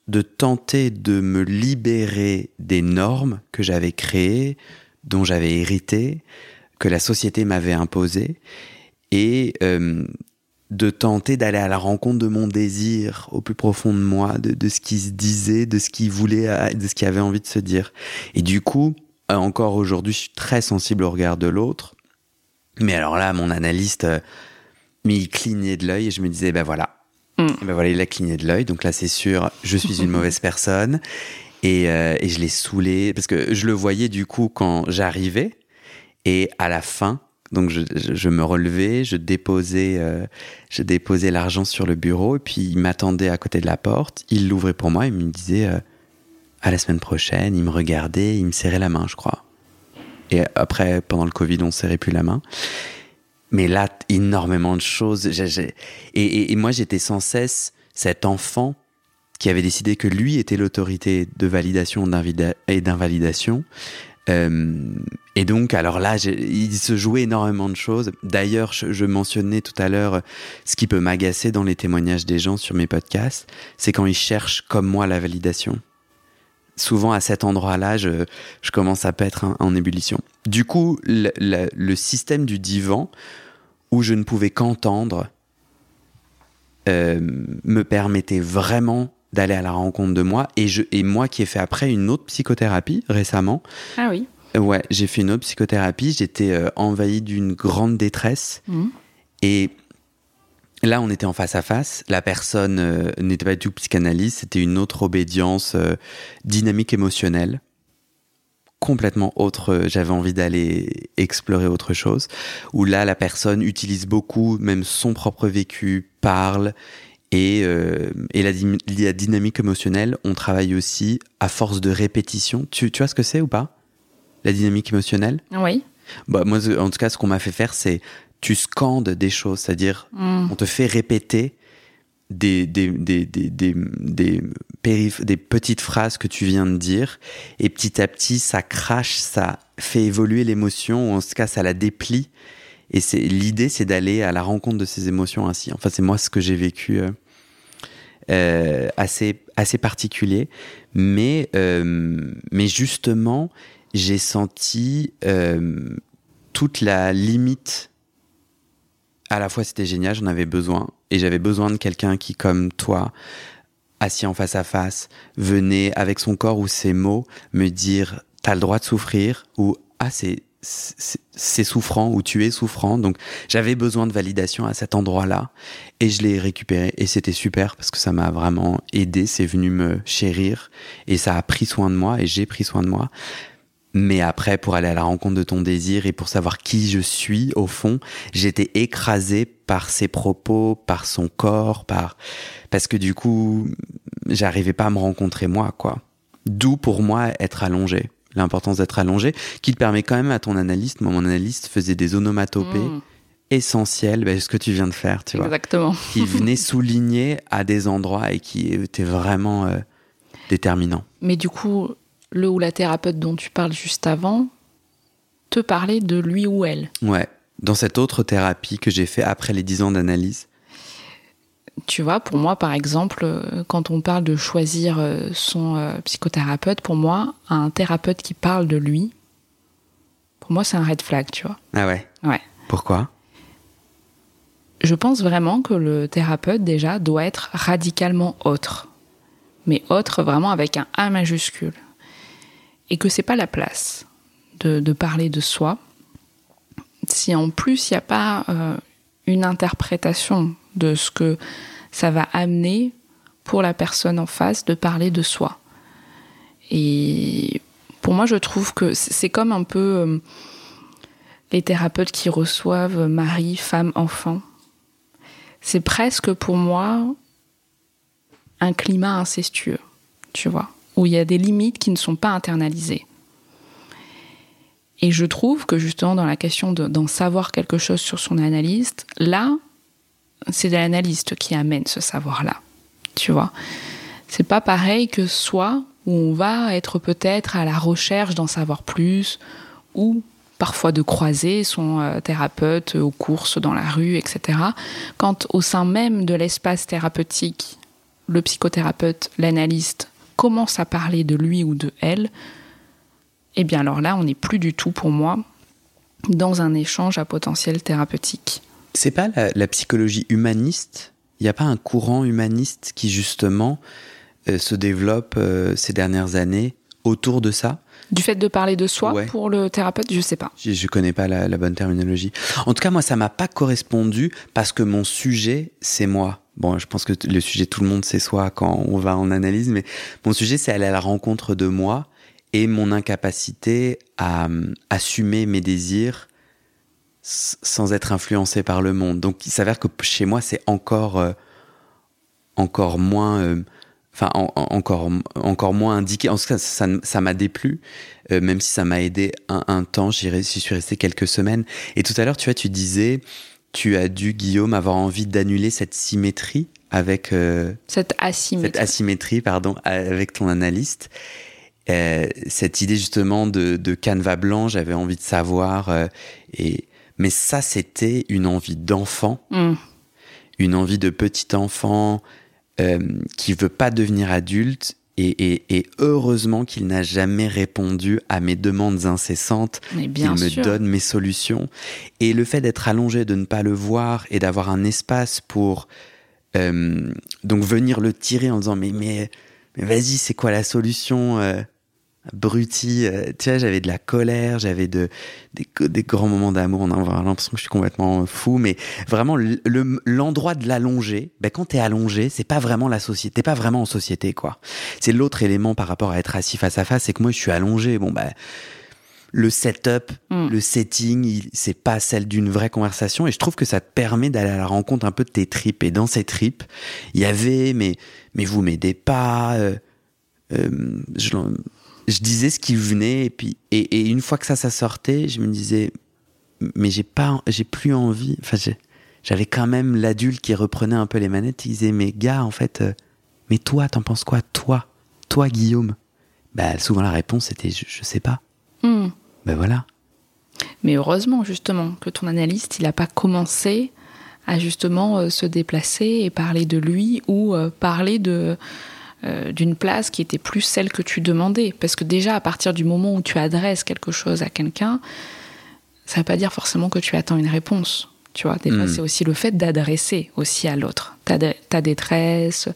de tenter de me libérer des normes que j'avais créées dont j'avais hérité que la société m'avait imposées et euh, de tenter d'aller à la rencontre de mon désir au plus profond de moi, de, ce qui se disait, de ce qu'il voulait, de ce qu'il avait envie de se dire. Et du coup, euh, encore aujourd'hui, je suis très sensible au regard de l'autre. Mais alors là, mon analyste, euh, il clignait de l'œil et je me disais, ben voilà, mm. ben voilà, il a cligné de l'œil. Donc là, c'est sûr, je suis une mauvaise personne. Et, euh, et je l'ai saoulé parce que je le voyais du coup quand j'arrivais. Et à la fin, donc je, me relevais, je déposais, euh, je déposais l'argent sur le bureau et puis il m'attendait à côté de la porte. Il l'ouvrait pour moi et me disait euh, à la semaine prochaine. Il me regardait, il me serrait la main, je crois. Et après, pendant le Covid, on serrait plus la main. Mais là, énormément de choses. Et, et, moi, j'étais sans cesse cet enfant qui avait décidé que lui était l'autorité de validation et d'invalidation, euh, et donc, alors là, il se jouait énormément de choses. D'ailleurs, je, mentionnais tout à l'heure ce qui peut m'agacer dans les témoignages des gens sur mes podcasts, c'est quand ils cherchent, comme moi, la validation. Souvent, à cet endroit-là, je, commence à être en, ébullition. Du coup, le, système du divan, où je ne pouvais qu'entendre, euh, me permettait vraiment d'aller à la rencontre de moi. Et, je, et moi qui ai fait après une autre psychothérapie récemment. Ah oui. Ouais, j'ai fait une autre psychothérapie. J'étais euh, envahi d'une grande détresse. Mmh. Et là, on était en face à face. La personne euh, n'était pas du tout psychanalyste. C'était une autre obédience euh, dynamique émotionnelle. Complètement autre. J'avais envie d'aller explorer autre chose. Où là, la personne utilise beaucoup, même son propre vécu, parle et, euh, et la, la, dynamique émotionnelle, on travaille aussi à force de répétition. Tu, tu vois ce que c'est ou pas? La dynamique émotionnelle Oui. Bah, moi, en tout cas, ce qu'on m'a fait faire, c'est tu scandes des choses, c'est-à-dire mm. on te fait répéter des, des, des, des, des, des, petites phrases que tu viens de dire, et petit à petit, ça crache, ça fait évoluer l'émotion, ou en tout cas, ça la déplie, et c'est l'idée, c'est d'aller à la rencontre de ces émotions ainsi. Enfin, c'est moi ce que j'ai vécu euh, euh, assez assez particulier, mais euh, mais justement, j'ai senti toute la limite. À la fois, c'était génial, j'en avais besoin, et j'avais besoin de quelqu'un qui, comme toi, assis en face à face, venait avec son corps ou ses mots me dire t'as le droit de souffrir ou ah c'est c'est souffrant ou tu es souffrant. Donc j'avais besoin de validation à cet endroit-là et je l'ai récupéré et c'était super parce que ça m'a vraiment aidé, c'est venu me chérir et ça a pris soin de moi et j'ai pris soin de moi. Mais après, pour aller à la rencontre de ton désir et pour savoir qui je suis, au fond, j'étais écrasé par ses propos, par son corps, par parce que du coup, j'arrivais pas à me rencontrer moi, quoi. D'où pour moi être allongé, l'importance d'être allongé, qui te permet quand même à ton analyste. Moi, mon analyste faisait des onomatopées. Mm. essentielles, ben, ce que tu viens de faire, tu vois, Exactement. qui venaient souligner à des endroits et qui étaient vraiment euh, déterminants. Mais du coup, le ou la thérapeute dont tu parles juste avant te parlait de lui ou elle. Ouais. Dans cette autre thérapie que j'ai fait après les 10 ans d'analyse, Tu vois, pour moi, par exemple, euh, quand on parle de choisir euh, son euh, psychothérapeute, pour moi, un thérapeute qui parle de lui, pour moi, c'est un red flag, tu vois. ah ouais. Ouais. Pourquoi? Je pense vraiment que le thérapeute, déjà, doit être radicalement autre. Mais autre vraiment avec un A majuscule. Et que c'est pas la place de, parler de soi. Si en plus il n'y a pas euh, une interprétation de ce que ça va amener pour la personne en face de parler de soi. Et pour moi, je trouve que c'est c'est comme un peu euh, les thérapeutes qui reçoivent mari, femme, enfant c'est presque pour moi un climat incestueux, tu vois, où il y a des limites qui ne sont pas internalisées. Et je trouve que justement dans la question de- d'en savoir quelque chose sur son analyste, là, c'est l'analyste qui amène ce savoir-là, tu vois. C'est pas pareil que soit où on va être peut-être à la recherche d'en savoir plus, ou parfois de croiser son euh, thérapeute aux courses dans la rue, etc. Quand au sein même de l'espace thérapeutique, le psychothérapeute, l'analyste commence à parler de lui ou de elle, eh bien alors là, on n'est plus du tout pour moi dans un échange à potentiel thérapeutique. C'est pas la, la psychologie humaniste? Il n'y a pas un courant humaniste qui justement euh, se développe euh, ces dernières années autour de ça? Du fait de parler de soi Ouais. pour le thérapeute, je sais pas. Je, je connais pas la, la bonne terminologie. En tout cas, moi, ça m'a pas correspondu parce que mon sujet, c'est moi. Bon, je pense que le sujet, tout le monde sait soi quand on va en analyse, mais mon sujet, c'est aller à la rencontre de moi et mon incapacité à hum, assumer mes désirs sans être influencé par le monde. Donc, il s'avère que chez moi, c'est encore, euh, encore moins, euh, enfin, en- en- encore, encore moins indiqué. En tout cas, ça m'a déplu, euh, même si ça m'a aidé un, un temps. J'y suis resté quelques semaines. Et tout à l'heure, tu vois, tu disais, tu as dû, Guillaume, avoir envie d'annuler cette symétrie avec euh, Cette asymétrie. cette asymétrie, pardon, avec ton analyste. Euh, cette idée justement de, de canevas blanc, j'avais envie de savoir. euh, et mais ça, c'était une envie d'enfant, Hmm. une envie de petit enfant qui veut pas devenir adulte. Et, et- et heureusement qu'il n'a jamais répondu à mes demandes incessantes bien me sûr. donne mes solutions. Et le fait d'être allongé, de ne pas le voir et d'avoir un espace pour euh, donc venir le tirer en disant mais mais, mais vas-y c'est quoi la solution euh, abruti euh, tu vois j'avais de la colère j'avais de des, des grands moments d'amour on a l'impression que je suis complètement fou mais vraiment le- le- l'endroit de l'allonger ben quand t'es allongé c'est pas vraiment la société t'es pas vraiment en société quoi c'est l'autre élément par rapport à être assis face à face c'est que moi je suis allongé bon ben le setup, Mm. le setting, c'est pas celle d'une vraie conversation. Et je trouve que ça te permet d'aller à la rencontre un peu de tes tripes. Et dans ces tripes, il y avait, mais, mais vous m'aidez pas. euh, euh, je, je disais ce qui venait. Et puis, et, et une fois que ça, ça sortait, je me disais, mais j'ai pas, j'ai plus envie. Enfin, j'avais quand même l'adulte qui reprenait un peu les manettes. Il disait, mais gars, en fait, euh, mais toi, t'en penses quoi, toi, toi, Guillaume? Bah, souvent la réponse c'était, je, je sais pas. Ben voilà. Mais heureusement, justement, que ton analyste, il n'a pas commencé à justement euh, se déplacer et parler de lui ou euh, parler de euh, d'une place qui était plus celle que tu demandais. Parce que déjà, à partir du moment où tu adresses quelque chose à quelqu'un, ça ne veut pas dire forcément que tu attends une réponse. Tu vois, des fois, Mm. c'est aussi le fait d'adresser aussi à l'autre ta, dé- ta détresse,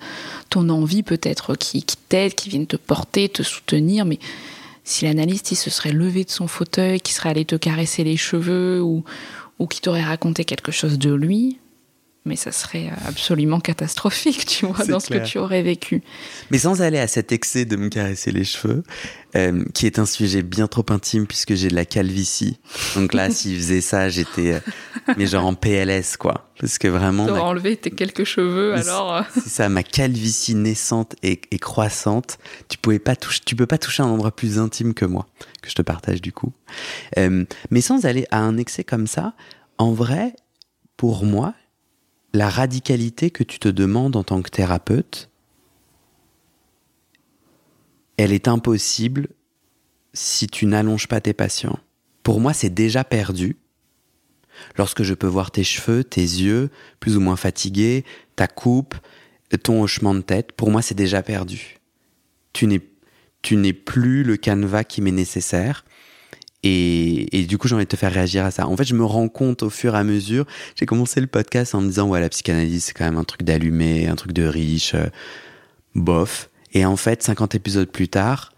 ton envie peut-être qui, qui t'aide, qui vienne te porter, te soutenir, mais si l'analyste il se serait levé de son fauteuil, qui serait allé te caresser les cheveux ou, ou qui t'aurait raconté quelque chose de lui, mais ça serait absolument catastrophique, tu vois, dans ce que tu aurais vécu. Mais sans aller à cet excès de me caresser les cheveux, euh, qui est un sujet bien trop intime puisque j'ai de la calvitie. Donc là, s'il faisait ça, j'étais, euh, mais genre en PLS, quoi. Parce que vraiment. Tu ma... enlevé tes quelques cheveux, alors. Euh. C'est ça, ma calvitie naissante et, et, croissante. Tu pouvais pas toucher, tu peux pas toucher un endroit plus intime que moi, que je te partage du coup. mais sans aller à un excès comme ça, en vrai, pour moi, la radicalité que tu te demandes en tant que thérapeute, elle est impossible si tu n'allonges pas tes patients. Pour moi, c'est déjà perdu. Lorsque je peux voir tes cheveux, tes yeux, plus ou moins fatigués, ta coupe, ton hochement de tête, pour moi, c'est déjà perdu. Tu n'es, plus le canevas qui m'est nécessaire. Et, du coup, j'ai envie de te faire réagir à ça. En fait, je me rends compte au fur et à mesure. J'ai commencé le podcast en me disant, ouais, la psychanalyse, c'est quand même un truc d'allumé, un truc de riche, euh, bof. Et en fait, 50 épisodes plus tard,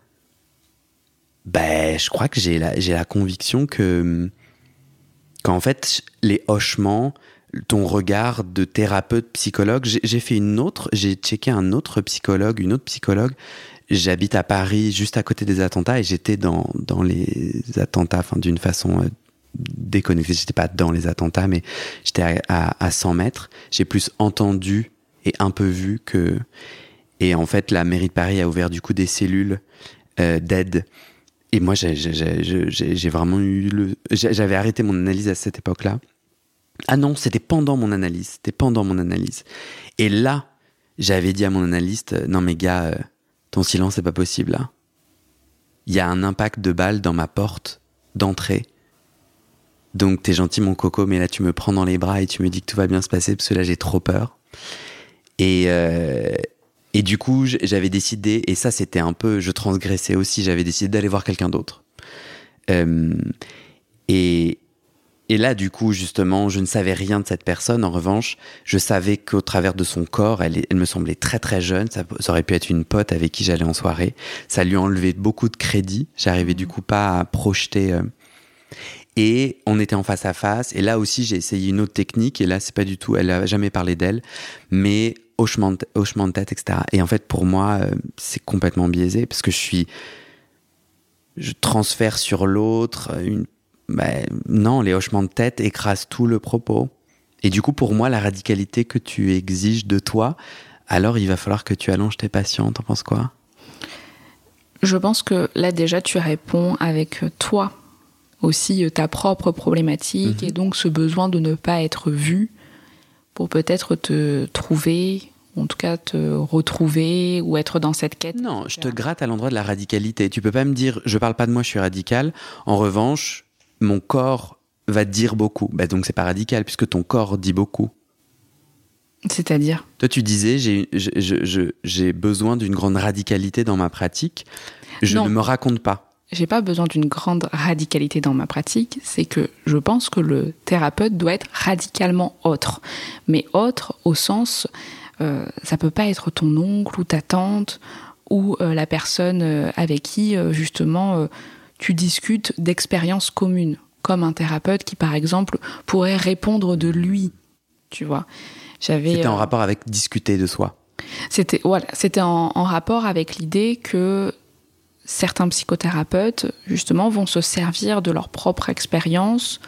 ben, je crois que j'ai la, j'ai conviction que, qu'en fait, les hochements, ton regard de thérapeute psychologue, j'ai fait une autre, j'ai checké un autre psychologue, une autre psychologue, J'habite à Paris, juste à côté des attentats, et j'étais dans, dans les attentats, enfin, d'une façon euh, déconnectée. J'étais pas dans les attentats, mais j'étais à, à, 100 mètres. J'ai plus entendu et un peu vu que. Et en fait, la mairie de Paris a ouvert du coup des cellules euh, d'aide. Et moi, j'ai vraiment eu le. J'avais arrêté mon analyse à cette époque-là. Ah non, c'était pendant mon analyse. C'était pendant mon analyse. Et là, j'avais dit à mon analyste, non mais gars, euh, ton silence, c'est pas possible là. Il y a un impact de balle dans ma porte d'entrée. Donc t'es gentil mon coco, mais là tu me prends dans les bras et tu me dis que tout va bien se passer parce que là j'ai trop peur. Et, euh, et du coup j'avais décidé, et ça c'était un peu, je transgressais aussi, j'avais décidé d'aller voir quelqu'un d'autre. Euh, et, et là, du coup, justement, je ne savais rien de cette personne. En revanche, je savais qu'au travers de son corps, elle, me semblait très très jeune. Ça, aurait pu être une pote avec qui j'allais en soirée. Ça lui enlevait beaucoup de crédit. J'arrivais du coup pas à projeter. Euh. Et on était en face à face. Et là aussi, j'ai essayé une autre technique. Et là, c'est pas du tout. Elle a jamais parlé d'elle, mais hochement de, hochement de tête, etc. Et en fait, pour moi, euh, c'est complètement biaisé parce que je suis je transfère sur l'autre une ben, non, les hochements de tête écrasent tout le propos. Et du coup, pour moi, la radicalité que tu exiges de toi, alors il va falloir que tu allonges tes patients. T'en penses quoi? Je pense que là déjà, tu réponds avec toi aussi ta propre problématique mhm. et donc ce besoin de ne pas être vu pour peut-être te trouver, en tout cas te retrouver ou être dans cette quête. Non, je te gratte à l'endroit de la radicalité. Tu peux pas me dire, je parle pas de moi, je suis radical. En revanche, mon corps va dire beaucoup. Bah donc c'est pas radical puisque ton corps dit beaucoup. C'est-à-dire? Toi tu disais j'ai besoin d'une grande radicalité dans ma pratique. Je ne me raconte pas. J'ai pas besoin d'une grande radicalité dans ma pratique, c'est que je pense que le thérapeute doit être radicalement autre. Mais autre au sens, euh, ça peut pas être ton oncle ou ta tante ou euh, la personne euh, avec qui justement tu discutes d'expériences communes, comme un thérapeute qui, par exemple, pourrait répondre de lui, tu vois. J'avais. C'était en euh, rapport avec discuter de soi. C'était voilà, c'était en, rapport avec l'idée que certains psychothérapeutes, justement, vont se servir de leur propre expérience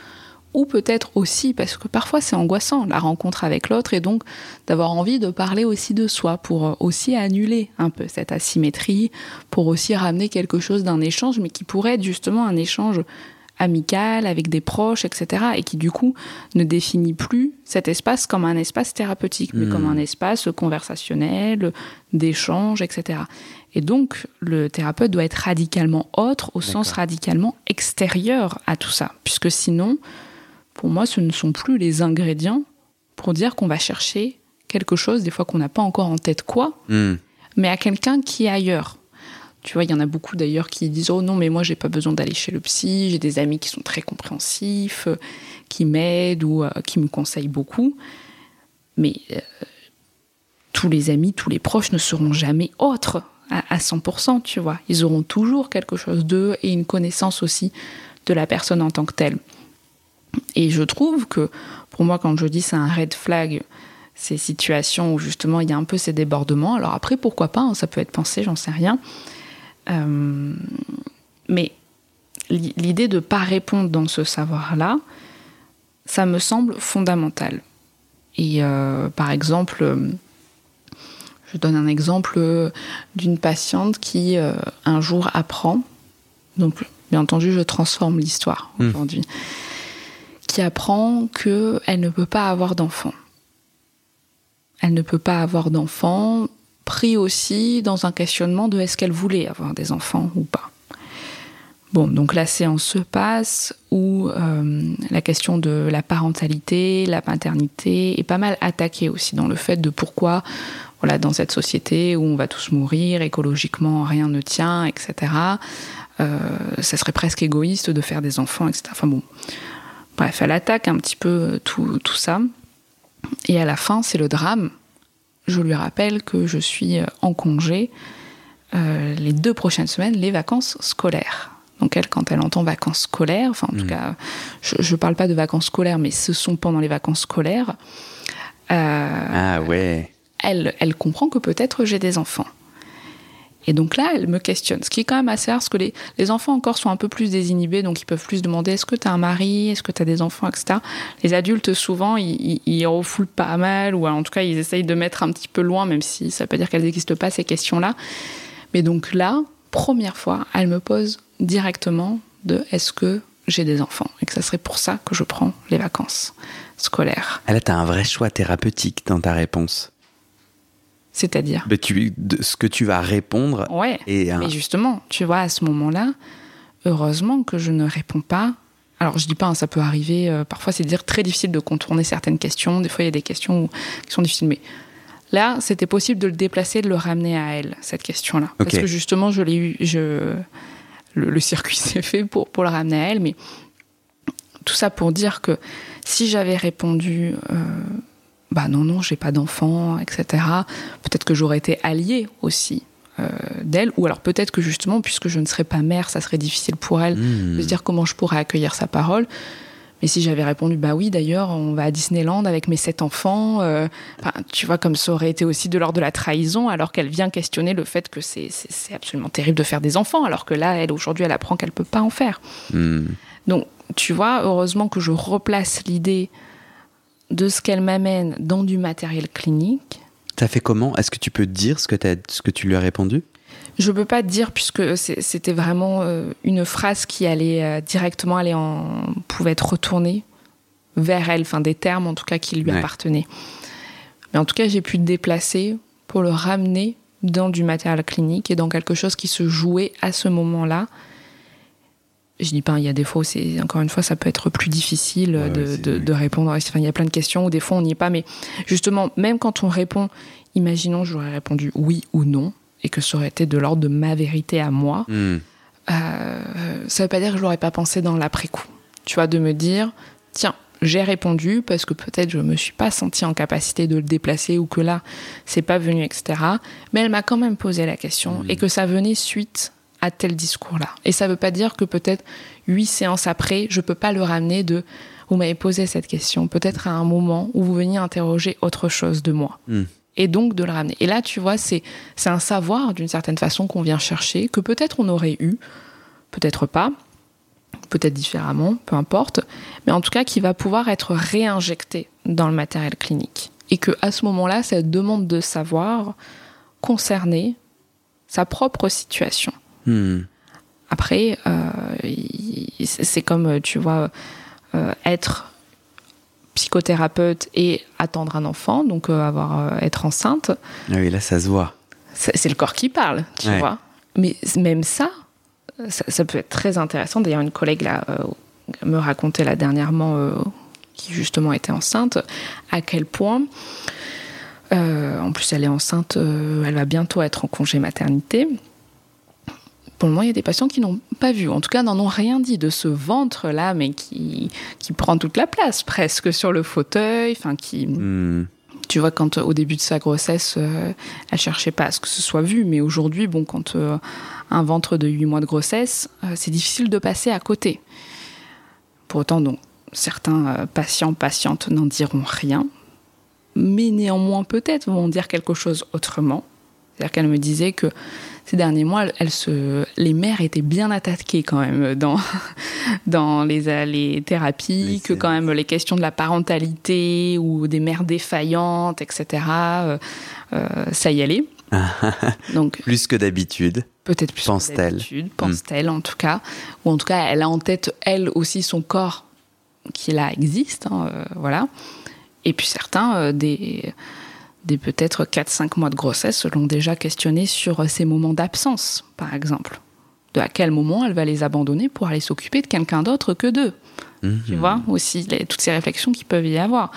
ou peut-être aussi, parce que parfois c'est angoissant, la rencontre avec l'autre, et donc d'avoir envie de parler aussi de soi, pour euh, aussi annuler un peu cette asymétrie, pour aussi ramener quelque chose d'un échange, mais qui pourrait être justement un échange amical, avec des proches, etc., et qui du coup ne définit plus cet espace comme un espace thérapeutique, mais comme hmm. un espace conversationnel, d'échange, etc. Et donc, le thérapeute doit être radicalement autre, au sens radicalement extérieur à tout ça, puisque sinon, pour moi, ce ne sont plus les ingrédients pour dire qu'on va chercher quelque chose, des fois qu'on n'a pas encore en tête quoi, hmm. mais à quelqu'un qui est ailleurs. Tu vois, il y en a beaucoup d'ailleurs qui disent Oh non, mais moi, j'ai pas besoin d'aller chez le psy, j'ai des amis qui sont très compréhensifs, euh, qui m'aident ou euh, qui me conseillent beaucoup. Mais euh, tous les amis, tous les proches ne seront jamais autres à, à 100%, tu vois. Ils auront toujours quelque chose d'eux et une connaissance aussi de la personne en tant que telle. Et je trouve que pour moi, quand je dis c'est un red flag, ces situations où justement il y a un peu ces débordements. Alors après, pourquoi pas, hein, ça peut être pensé, j'en sais rien. Euh, mais l'idée de ne pas répondre dans ce savoir-là, ça me semble fondamental. Et euh, par exemple, je donne un exemple d'une patiente qui un jour apprend, donc bien entendu je transforme l'histoire hmm. aujourd'hui, qui apprend qu'elle ne peut pas avoir d'enfant elle ne peut pas avoir d'enfants, pris aussi dans un questionnement de est-ce qu'elle voulait avoir des enfants ou pas. Bon, donc la séance se passe où euh, la question de la parentalité, la paternité est pas mal attaquée aussi dans le fait de pourquoi, voilà, dans cette société où on va tous mourir, écologiquement rien ne tient, etc. Euh, ça serait presque égoïste de faire des enfants, etc. Enfin bon, bref, elle attaque un petit peu tout, tout ça. Et à la fin, c'est le drame. Je lui rappelle que je suis euh, en congé euh, les deux prochaines semaines, les vacances scolaires. Donc elle, quand elle entend vacances scolaires, enfin en tout mmh. cas, je ne parle pas de vacances scolaires, mais ce sont pendant les vacances scolaires. Euh, ah ouais. Elle, elle comprend que peut-être j'ai des enfants. Et donc là, elle me questionne, ce qui est quand même assez rare, parce que les, enfants encore sont un peu plus désinhibés, donc ils peuvent plus demander est-ce que tu as un mari, est-ce que tu as des enfants, etc. Les adultes, souvent, ils, refoulent pas mal, ou en tout cas, ils essayent de mettre un petit peu loin, même si ça veut pas dire qu'elles n'existent pas, ces questions-là. Mais donc là, première fois, elle me pose directement de est-ce que j'ai des enfants? Et que ça serait pour ça que je prends les vacances scolaires. Elle a un vrai choix thérapeutique dans ta réponse. C'est-à-dire tu, Ce que tu vas répondre. Ouais. Et, Mais justement, tu vois, à ce moment-là, heureusement que je ne réponds pas. Alors, je dis pas, hein, ça peut arriver. Euh, parfois, c'est dire très difficile de contourner certaines questions. Des fois, il y a des questions qui sont difficiles. Mais là, c'était possible de le déplacer, de le ramener à elle, cette question-là. Parce que justement, je l'ai eu. Je, le, circuit s'est fait pour, pour le ramener à elle. Mais tout ça pour dire que si j'avais répondu. Euh, bah non, non, j'ai pas d'enfant, etc. Peut-être que j'aurais été alliée aussi euh, d'elle, ou alors peut-être que justement, puisque je ne serais pas mère, ça serait difficile pour elle de se dire comment je pourrais accueillir sa parole. Mais si j'avais répondu, bah oui, d'ailleurs, on va à Disneyland avec mes sept enfants, euh, tu vois, comme ça aurait été aussi de l'ordre de la trahison, alors qu'elle vient questionner le fait que c'est absolument terrible de faire des enfants, alors que là, elle, aujourd'hui, elle apprend qu'elle peut pas en faire. Hmm. Donc, tu vois, heureusement que je replace l'idée de ce qu'elle m'amène dans du matériel clinique. T'as fait comment? Est-ce que tu peux dire ce que, as, ce que tu lui as répondu? Je peux pas dire puisque c'était vraiment euh, une phrase qui allait euh, directement aller en pouvait être retournée vers elle, enfin des termes en tout cas qui lui appartenaient. Mais en tout cas, j'ai pu le déplacer pour le ramener dans du matériel clinique et dans quelque chose qui se jouait à ce moment-là je dis pas, il y a des fois où c'est, encore une fois, ça peut être plus difficile de, répondre. Enfin, il y a plein de questions où des fois on n'y est pas, mais justement, même quand on répond, imaginons j'aurais répondu oui ou non, et que ça aurait été de l'ordre de ma vérité à moi, hmm. euh, ça veut pas dire que je l'aurais pas pensé dans l'après-coup. Tu vois, de me dire, tiens, j'ai répondu parce que peut-être je me suis pas senti en capacité de le déplacer ou que là, c'est pas venu, etc. Mais elle m'a quand même posé la question hmm. et que ça venait suite à tel discours-là. Et ça ne veut pas dire que peut-être huit séances après, je ne peux pas le ramener de vous m'avez posé cette question, peut-être à un moment où vous veniez interroger autre chose de moi. Hmm. Et donc de le ramener. Et là, tu vois, c'est un savoir d'une certaine façon qu'on vient chercher, que peut-être on aurait eu, peut-être pas, peut-être différemment, peu importe, mais en tout cas qui va pouvoir être réinjecté dans le matériel clinique. Et que à ce moment-là, cette demande de savoir concernait sa propre situation. Hmm. Après, euh, c'est comme, tu vois, euh, être psychothérapeute et attendre un enfant, donc euh, avoir être enceinte. Ah oui, là, ça se voit. C'est le corps qui parle, tu vois. Mais même ça, ça, peut être très intéressant. D'ailleurs, une collègue là, me racontait là dernièrement, qui justement était enceinte, à quel point, en plus elle est enceinte, elle va bientôt être en congé maternité, pour le moment, il y a des patients qui n'ont pas vu, en tout cas n'en ont rien dit de ce ventre-là, mais qui, qui prend toute la place presque sur le fauteuil, enfin qui... Hmm. Tu vois, quand au début de sa grossesse, euh, elle cherchait pas à ce que ce soit vu, mais aujourd'hui, bon, quand euh, un ventre de 8 mois de grossesse, euh, c'est difficile de passer à côté. Pour autant, donc, certains euh, patients, patientes n'en diront rien, mais néanmoins peut-être vont dire quelque chose autrement. C'est-à-dire qu'elle me disait que ces derniers mois, elle se, les mères étaient bien attaquées quand même dans, dans les, les thérapies, que quand même les questions de la parentalité ou des mères défaillantes, etc., euh, euh, ça y allait. Donc, plus que d'habitude. Peut-être plus pense-t-elle. que d'habitude, pense-t-elle en tout cas. Ou en tout cas, elle a en tête, elle aussi, son corps qui là existe. Hein, euh, voilà. Et puis certains, des des peut-être 4-5 mois de grossesse se l'ont déjà questionné sur ces moments d'absence, par exemple. De à quel moment elle va les abandonner pour aller s'occuper de quelqu'un d'autre que d'eux. Mhm. Tu vois, aussi toutes ces réflexions qui peuvent y avoir.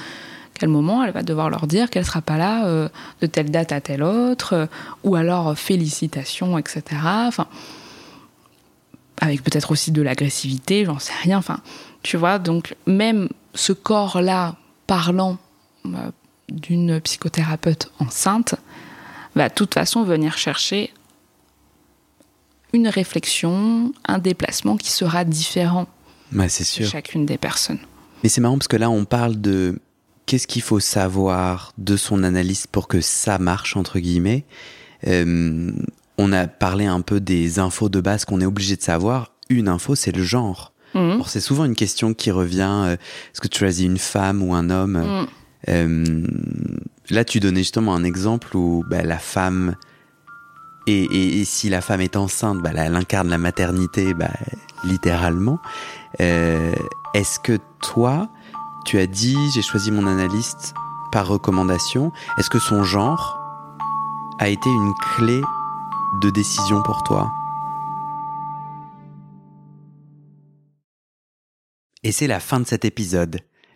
Quel moment elle va devoir leur dire qu'elle sera pas là euh, de telle date à telle autre, euh, ou alors euh, félicitations, etc. Enfin, avec peut-être aussi de l'agressivité, j'en sais rien. Enfin, tu vois, donc même ce corps-là parlant d'une psychothérapeute enceinte va de toute façon venir chercher une réflexion, un déplacement qui sera différent c'est sûr. chacune des personnes. Mais c'est marrant parce que là, on parle de qu'est-ce qu'il faut savoir de son analyse pour que ça marche, entre guillemets. Euh, on a parlé un peu des infos de base qu'on est obligé de savoir. Une info, c'est le genre. Mmh. C'est souvent une question qui revient. Euh, est-ce que tu choisis une femme ou un homme? Mmh. Euh, là, tu donnais justement un exemple où bah, la femme, et, si la femme est enceinte, bah, elle incarne la maternité bah, littéralement. Euh, est-ce que toi, tu as dit, j'ai choisi mon analyste par recommandation, est-ce que son genre a été une clé de décision pour toi? Et c'est la fin de cet épisode